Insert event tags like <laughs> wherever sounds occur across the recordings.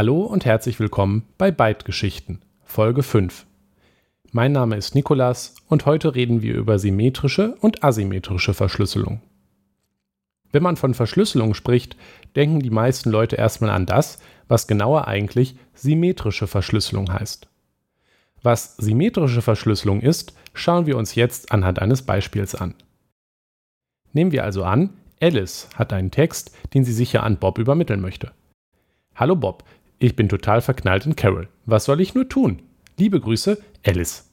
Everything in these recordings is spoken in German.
Hallo und herzlich willkommen bei Byte-Geschichten, Folge 5. Mein Name ist Nikolas und heute reden wir über symmetrische und asymmetrische Verschlüsselung. Wenn man von Verschlüsselung spricht, denken die meisten Leute erstmal an das, was genauer eigentlich symmetrische Verschlüsselung heißt. Was symmetrische Verschlüsselung ist, schauen wir uns jetzt anhand eines Beispiels an. Nehmen wir also an, Alice hat einen Text, den sie sicher an Bob übermitteln möchte. Hallo Bob, ich bin total verknallt in Carol. Was soll ich nur tun? Liebe Grüße, Alice.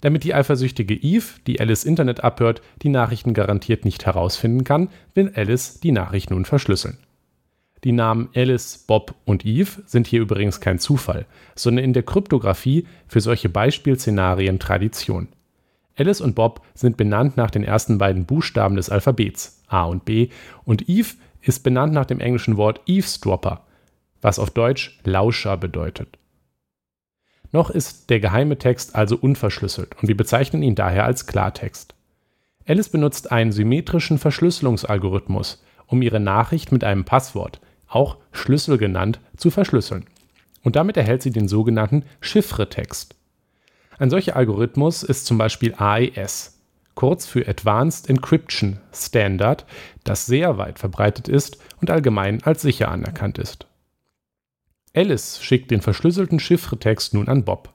Damit die eifersüchtige Eve, die Alice Internet abhört, die Nachrichten garantiert nicht herausfinden kann, will Alice die Nachricht nun verschlüsseln. Die Namen Alice, Bob und Eve sind hier übrigens kein Zufall, sondern in der Kryptographie für solche Beispielszenarien Tradition. Alice und Bob sind benannt nach den ersten beiden Buchstaben des Alphabets, A und B, und Eve ist benannt nach dem englischen Wort eavesdropper, was auf Deutsch Lauscher bedeutet. Noch ist der geheime Text also unverschlüsselt und wir bezeichnen ihn daher als Klartext. Alice benutzt einen symmetrischen Verschlüsselungsalgorithmus, um ihre Nachricht mit einem Passwort, auch Schlüssel genannt, zu verschlüsseln. Und damit erhält sie den sogenannten Chiffretext. Ein solcher Algorithmus ist zum Beispiel AES, kurz für Advanced Encryption Standard, das sehr weit verbreitet ist und allgemein als sicher anerkannt ist. Alice schickt den verschlüsselten Chiffretext nun an Bob.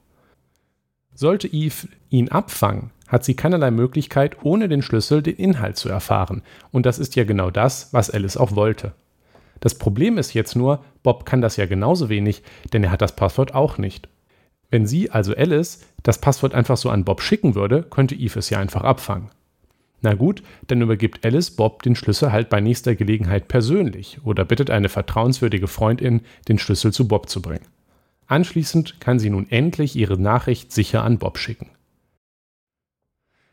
Sollte Eve ihn abfangen, hat sie keinerlei Möglichkeit, ohne den Schlüssel den Inhalt zu erfahren, und das ist ja genau das, was Alice auch wollte. Das Problem ist jetzt nur, Bob kann das ja genauso wenig, denn er hat das Passwort auch nicht. Wenn sie, also Alice, das Passwort einfach so an Bob schicken würde, könnte Eve es ja einfach abfangen. Na gut, dann übergibt Alice Bob den Schlüssel halt bei nächster Gelegenheit persönlich oder bittet eine vertrauenswürdige Freundin, den Schlüssel zu Bob zu bringen. Anschließend kann sie nun endlich ihre Nachricht sicher an Bob schicken.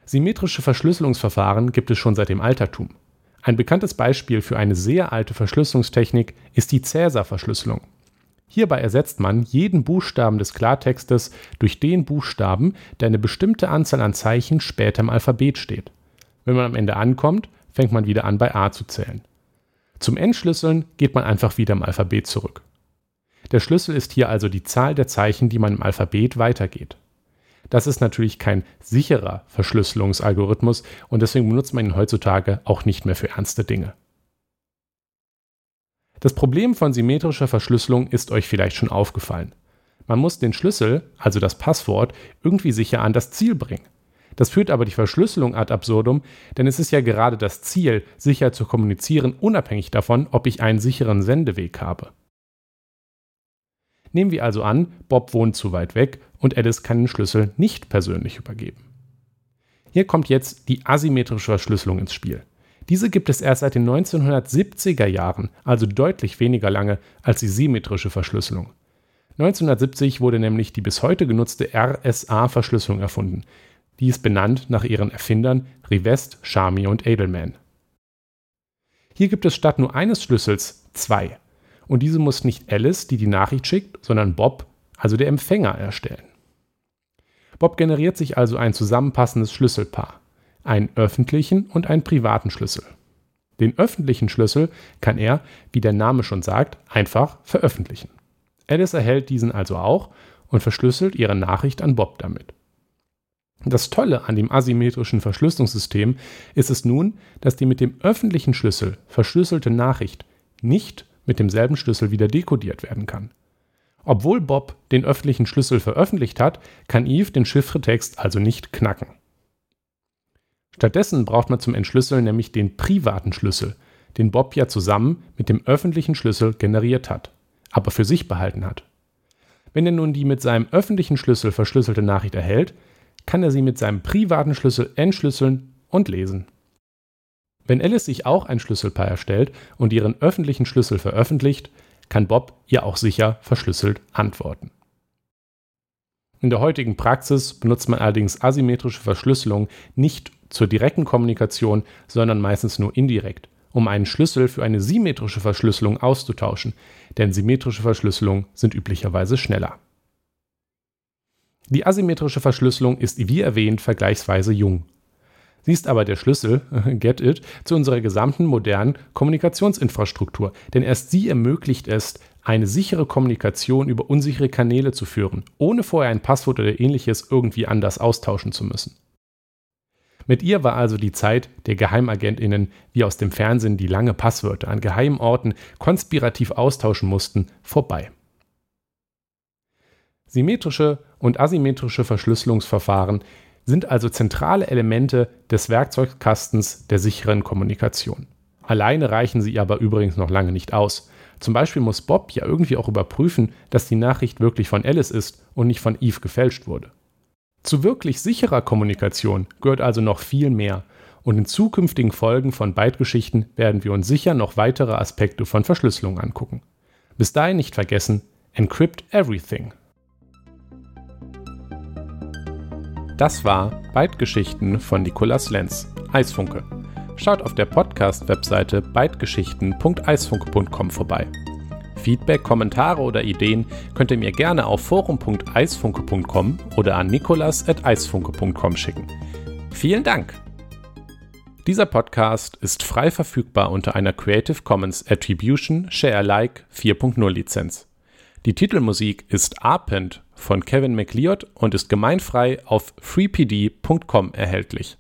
Symmetrische Verschlüsselungsverfahren gibt es schon seit dem Altertum. Ein bekanntes Beispiel für eine sehr alte Verschlüsselungstechnik ist die Cäsar-Verschlüsselung. Hierbei ersetzt man jeden Buchstaben des Klartextes durch den Buchstaben, der eine bestimmte Anzahl an Zeichen später im Alphabet steht. Wenn man am Ende ankommt, fängt man wieder an bei A zu zählen. Zum Entschlüsseln geht man einfach wieder im Alphabet zurück. Der Schlüssel ist hier also die Zahl der Zeichen, die man im Alphabet weitergeht. Das ist natürlich kein sicherer Verschlüsselungsalgorithmus und deswegen benutzt man ihn heutzutage auch nicht mehr für ernste Dinge. Das Problem von symmetrischer Verschlüsselung ist euch vielleicht schon aufgefallen. Man muss den Schlüssel, also das Passwort, irgendwie sicher an das Ziel bringen. Das führt aber die Verschlüsselung ad absurdum, denn es ist ja gerade das Ziel, sicher zu kommunizieren, unabhängig davon, ob ich einen sicheren Sendeweg habe. Nehmen wir also an, Bob wohnt zu weit weg und Alice kann den Schlüssel nicht persönlich übergeben. Hier kommt jetzt die asymmetrische Verschlüsselung ins Spiel. Diese gibt es erst seit den 1970er Jahren, also deutlich weniger lange als die symmetrische Verschlüsselung. 1970 wurde nämlich die bis heute genutzte RSA-Verschlüsselung erfunden, die ist benannt nach ihren Erfindern Rivest, Charmy und Edelman. Hier gibt es statt nur eines Schlüssels zwei. Und diese muss nicht Alice, die die Nachricht schickt, sondern Bob, also der Empfänger, erstellen. Bob generiert sich also ein zusammenpassendes Schlüsselpaar, einen öffentlichen und einen privaten Schlüssel. Den öffentlichen Schlüssel kann er, wie der Name schon sagt, einfach veröffentlichen. Alice erhält diesen also auch und verschlüsselt ihre Nachricht an Bob damit. Das Tolle an dem asymmetrischen Verschlüsselungssystem ist es nun, dass die mit dem öffentlichen Schlüssel verschlüsselte Nachricht nicht mit demselben Schlüssel wieder dekodiert werden kann. Obwohl Bob den öffentlichen Schlüssel veröffentlicht hat, kann Eve den Chiffretext also nicht knacken. Stattdessen braucht man zum Entschlüsseln nämlich den privaten Schlüssel, den Bob ja zusammen mit dem öffentlichen Schlüssel generiert hat, aber für sich behalten hat. Wenn er nun die mit seinem öffentlichen Schlüssel verschlüsselte Nachricht erhält, kann er sie mit seinem privaten Schlüssel entschlüsseln und lesen. Wenn Alice sich auch ein Schlüsselpaar erstellt und ihren öffentlichen Schlüssel veröffentlicht, kann Bob ihr auch sicher verschlüsselt antworten. In der heutigen Praxis benutzt man allerdings asymmetrische Verschlüsselung nicht zur direkten Kommunikation, sondern meistens nur indirekt, um einen Schlüssel für eine symmetrische Verschlüsselung auszutauschen, denn symmetrische Verschlüsselungen sind üblicherweise schneller. Die asymmetrische Verschlüsselung ist wie erwähnt vergleichsweise jung. Sie ist aber der Schlüssel, <laughs> get it, zu unserer gesamten modernen Kommunikationsinfrastruktur, denn erst sie ermöglicht es, eine sichere Kommunikation über unsichere Kanäle zu führen, ohne vorher ein Passwort oder ähnliches irgendwie anders austauschen zu müssen. Mit ihr war also die Zeit der Geheimagentinnen, wie aus dem Fernsehen die lange Passwörter an geheimen Orten konspirativ austauschen mussten, vorbei. Symmetrische und asymmetrische Verschlüsselungsverfahren sind also zentrale Elemente des Werkzeugkastens der sicheren Kommunikation. Alleine reichen sie aber übrigens noch lange nicht aus. Zum Beispiel muss Bob ja irgendwie auch überprüfen, dass die Nachricht wirklich von Alice ist und nicht von Eve gefälscht wurde. Zu wirklich sicherer Kommunikation gehört also noch viel mehr und in zukünftigen Folgen von Byte-Geschichten werden wir uns sicher noch weitere Aspekte von Verschlüsselung angucken. Bis dahin nicht vergessen, encrypt everything. Das war Byte-Geschichten von Nicolas Lenz, Eisfunke. Schaut auf der Podcast-Webseite bytegeschichten.eisfunke.com vorbei. Feedback, Kommentare oder Ideen könnt ihr mir gerne auf forum.eisfunke.com oder an nikolas.eisfunke.com schicken. Vielen Dank! Dieser Podcast ist frei verfügbar unter einer Creative Commons Attribution Share Alike 4.0 Lizenz. Die Titelmusik ist Arpent von Kevin McLeod und ist gemeinfrei auf freepd.com erhältlich.